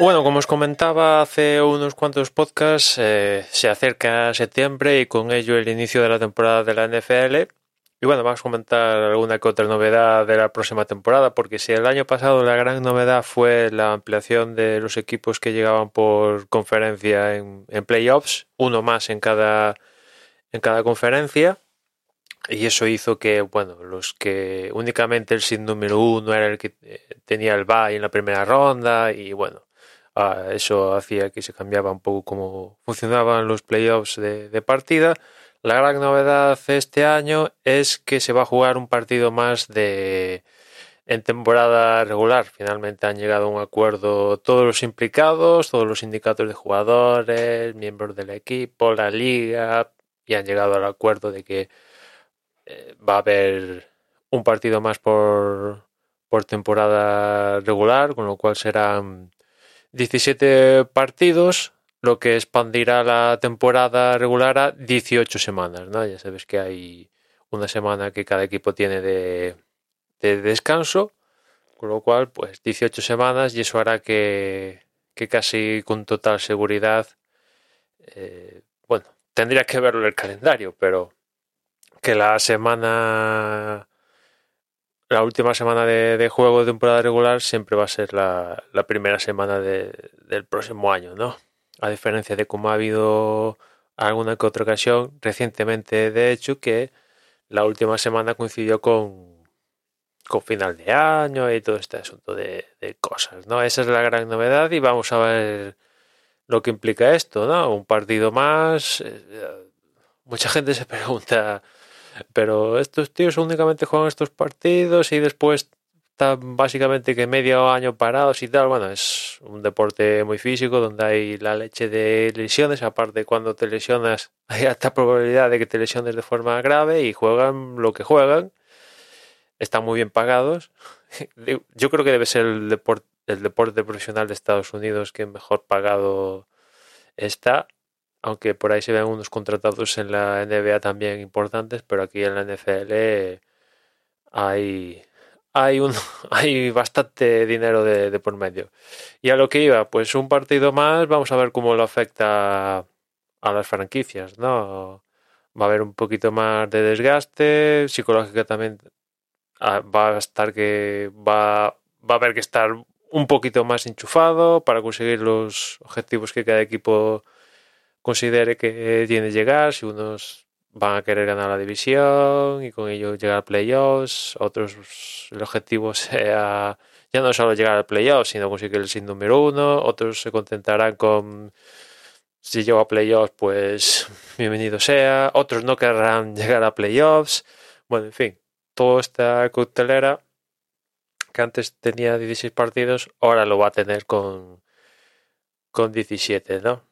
Bueno, como os comentaba hace unos cuantos podcasts, eh, se acerca septiembre y con ello el inicio de la temporada de la NFL. Y bueno, vamos a comentar alguna que otra novedad de la próxima temporada, porque si el año pasado la gran novedad fue la ampliación de los equipos que llegaban por conferencia en, en playoffs, uno más en cada, en cada conferencia, y eso hizo que, bueno, los que únicamente el sin número uno era el que eh, tenía el bye en la primera ronda, y bueno, eso hacía que se cambiaba un poco cómo funcionaban los playoffs de, de partida. La gran novedad este año es que se va a jugar un partido más de en temporada regular. Finalmente han llegado a un acuerdo todos los implicados, todos los sindicatos de jugadores, miembros del equipo, la liga, y han llegado al acuerdo de que eh, va a haber un partido más por, por temporada regular, con lo cual serán 17 partidos lo que expandirá la temporada regular a 18 semanas, ¿no? Ya sabes que hay una semana que cada equipo tiene de, de descanso, con lo cual, pues 18 semanas y eso hará que, que casi con total seguridad, eh, bueno, tendría que verlo en el calendario, pero que la semana, la última semana de, de juego de temporada regular siempre va a ser la, la primera semana de, del próximo año, ¿no? a diferencia de como ha habido alguna que otra ocasión recientemente, de hecho, que la última semana coincidió con, con final de año y todo este asunto de, de, cosas, ¿no? Esa es la gran novedad y vamos a ver lo que implica esto, ¿no? Un partido más. Eh, mucha gente se pregunta, pero estos tíos únicamente juegan estos partidos y después están básicamente que medio año parados y tal. Bueno, es un deporte muy físico donde hay la leche de lesiones. Aparte, cuando te lesionas, hay alta probabilidad de que te lesiones de forma grave y juegan lo que juegan. Están muy bien pagados. Yo creo que debe ser el deporte, el deporte profesional de Estados Unidos que mejor pagado está. Aunque por ahí se ven unos contratados en la NBA también importantes, pero aquí en la NFL hay hay, un, hay bastante dinero de, de, por medio. Y a lo que iba, pues un partido más, vamos a ver cómo lo afecta a las franquicias, ¿no? Va a haber un poquito más de desgaste, psicológico también ah, va a estar que va, va a haber que estar un poquito más enchufado para conseguir los objetivos que cada equipo considere que tiene que llegar. Si unos van a querer ganar la división y con ello llegar a playoffs. Otros, el objetivo sea ya no solo llegar al playoffs, sino conseguir el sin número uno. Otros se contentarán con si llego a playoffs, pues bienvenido sea. Otros no querrán llegar a playoffs. Bueno, en fin, toda esta coctelera que antes tenía 16 partidos, ahora lo va a tener con, con 17, ¿no?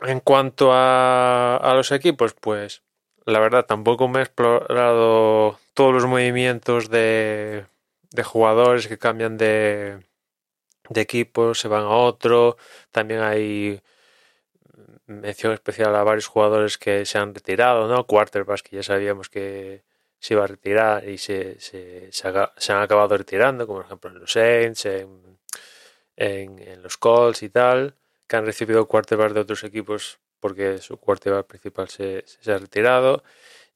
En cuanto a, a los equipos, pues la verdad tampoco me he explorado todos los movimientos de, de jugadores que cambian de, de equipo, se van a otro. También hay mención especial a varios jugadores que se han retirado, ¿no? Quarterbacks que ya sabíamos que se iba a retirar y se, se, se, ha, se han acabado retirando, como por ejemplo en los Saints, en, en los Colts y tal, que han recibido quarterbacks de otros equipos porque su quarterback principal se, ha retirado.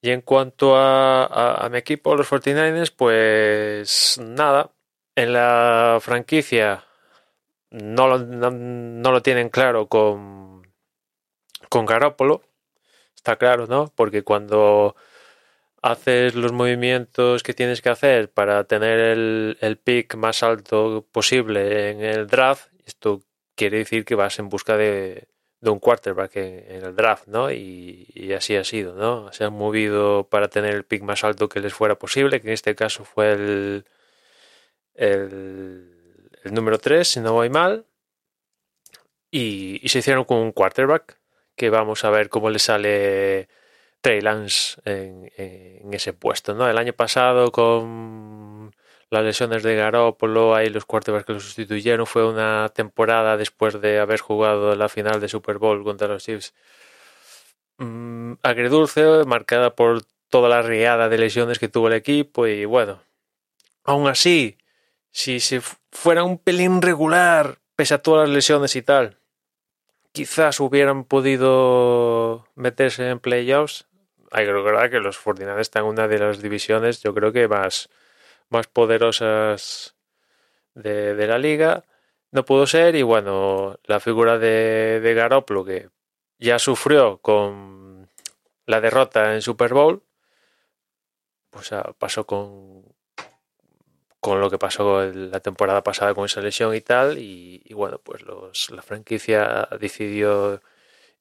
Y en cuanto a, mi equipo, los 49ers, pues nada, en la franquicia no lo, no, lo tienen claro con, con Garoppolo, está claro, ¿no? Porque cuando haces los movimientos que tienes que hacer para tener el, el pick más alto posible en el draft, esto quiere decir que vas en busca de, un quarterback en, el draft, ¿no? Y, así ha sido, ¿no? Se han movido para tener el pick más alto que les fuera posible, que en este caso fue el, el, número 3, si no voy mal. Y, se hicieron con un quarterback, que vamos a ver cómo le sale Trey Lance en ese puesto, ¿no? El año pasado con las lesiones de Garoppolo, ahí los quarterbacks que lo sustituyeron, fue una temporada después de haber jugado la final de Super Bowl contra los Chiefs mmm, agridulce, marcada por toda la riada de lesiones que tuvo el equipo y bueno, aún así, si se fuera un pelín regular, pese a todas las lesiones y tal, quizás hubieran podido meterse en playoffs. Hay que recordar que los 49 están en una de las divisiones, yo creo que más más poderosas de, la liga. No pudo ser y bueno, la figura de, de Garoppolo que ya sufrió con la derrota en Super Bowl, pues ah, pasó con, con lo que pasó la temporada pasada con esa lesión y tal. Y, bueno, pues los, la franquicia decidió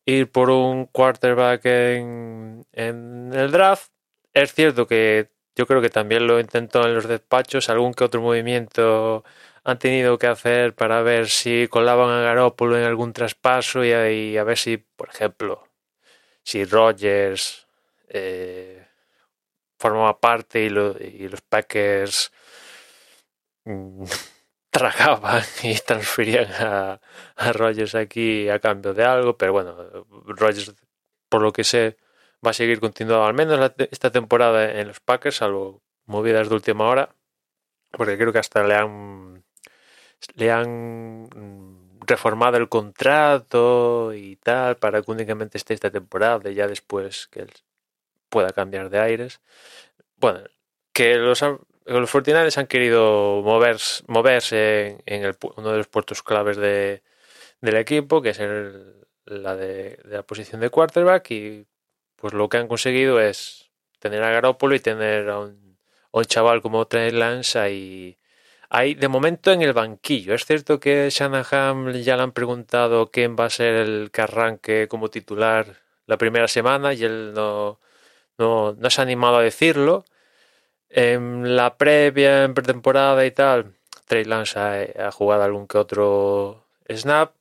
ir por un quarterback en, en el draft. Es cierto que yo creo que también lo intentó en los despachos, algún que otro movimiento han tenido que hacer para ver si colaban a Garópolo en algún traspaso y, a ver si, por ejemplo, si Rogers eh, formaba parte y, los Packers mm, tragaban y transferían a, a Rogers aquí a cambio de algo, pero bueno, Rogers, por lo que sé, va a seguir continuando al menos esta temporada en los Packers, salvo movidas de última hora, porque creo que hasta le han le han mm, reformado el contrato y tal para que únicamente esté esta temporada y ya después que él pueda cambiar de aires. Bueno, que los, los 49 han querido moverse, moverse en, el, uno de los puertos claves de, del equipo, que es la de, de, la posición de quarterback, y pues lo que han conseguido es tener a Garópolo y tener a un, chaval como Trey Lance ahí, de momento en el banquillo. Es cierto que Shanahan ya le han preguntado quién va a ser el que arranque como titular la primera semana y él no, no, no se ha animado a decirlo. En la previa, en pretemporada y tal, Trey Lance ha, ha jugado algún que otro snap,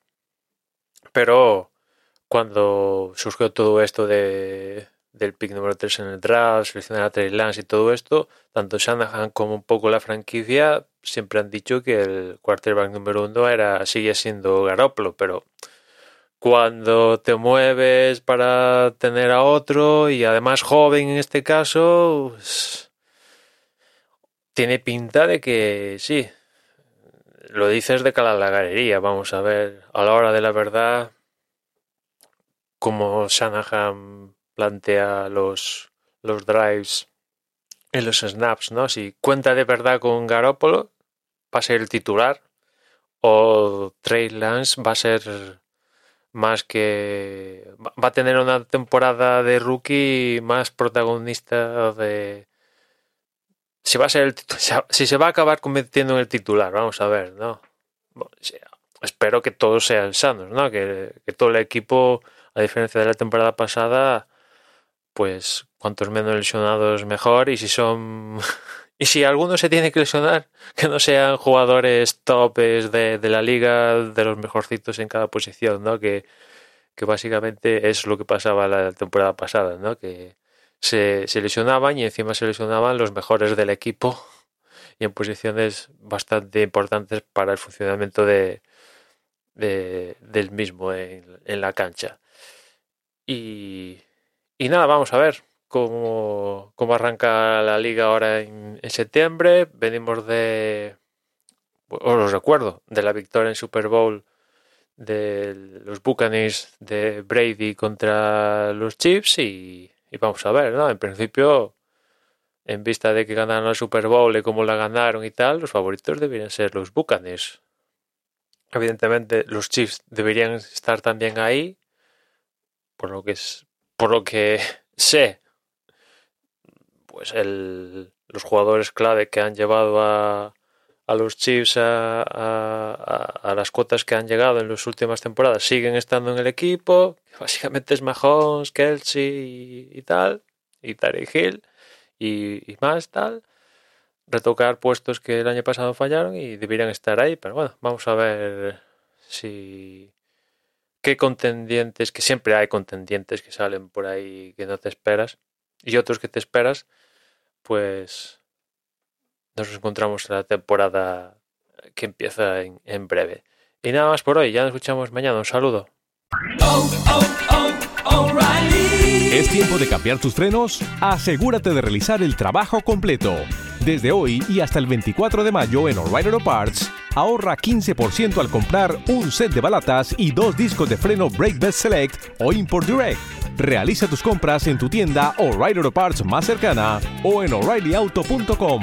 pero cuando surgió todo esto de, del pick número 3 en el draft, seleccionar a Trey Lance y todo esto, tanto Shanahan como un poco la franquicia siempre han dicho que el quarterback número uno era, sigue siendo Garoppolo, pero cuando te mueves para tener a otro y además joven en este caso, pues, tiene pinta de que sí. Lo dices de cara la galería, vamos a ver, a la hora de la verdad, como Shanahan plantea los, los drives en los snaps, ¿no? Si cuenta de verdad con Garoppolo, va a ser el titular, o Trey Lance va a ser más que va a tener una temporada de rookie más protagonista de si va a ser el, si se va a acabar convirtiendo en el titular vamos a ver no espero que todos sean sanos no que todo el equipo a diferencia de la temporada pasada, pues cuantos menos lesionados mejor y si son y si alguno se tiene que lesionar, que no sean jugadores topes de, la liga, de los mejorcitos en cada posición, ¿no? Que, que básicamente es lo que pasaba la temporada pasada, ¿no? Que se, se lesionaban y encima se lesionaban los mejores del equipo y en posiciones bastante importantes para el funcionamiento de, de del mismo en la cancha. Y, nada, vamos a ver cómo, cómo arranca la liga ahora en, septiembre. Venimos de, os recuerdo, de la victoria en Super Bowl de los Buccaneers de Brady contra los Chiefs y, vamos a ver, ¿no? En principio, en vista de que ganaron el Super Bowl y cómo la ganaron y tal, los favoritos deberían ser los Buccaneers. Evidentemente, los Chiefs deberían estar también ahí por lo que es, por lo que sé, pues el, los jugadores clave que han llevado a, a los Chiefs a, a, las cuotas que han llegado en las últimas temporadas siguen estando en el equipo. Básicamente es Mahomes, Kelsey y, tal, y Tarek Hill y, y, más tal. Retocar puestos que el año pasado fallaron y deberían estar ahí, pero bueno, vamos a ver si qué contendientes, que siempre hay contendientes que salen por ahí que no te esperas y otros que te esperas, pues nos encontramos en la temporada que empieza en, breve. Y nada más por hoy, ya nos escuchamos mañana. Un saludo. ¿Es tiempo de cambiar tus frenos? Asegúrate de realizar el trabajo completo. Desde hoy y hasta el 24 de mayo en O'Reilly Auto Parts, ahorra 15% al comprar un set de balatas y dos discos de freno Brake Best Select o Import Direct. Realiza tus compras en tu tienda O'Reilly Auto Parts más cercana o en o'ReillyAuto.com.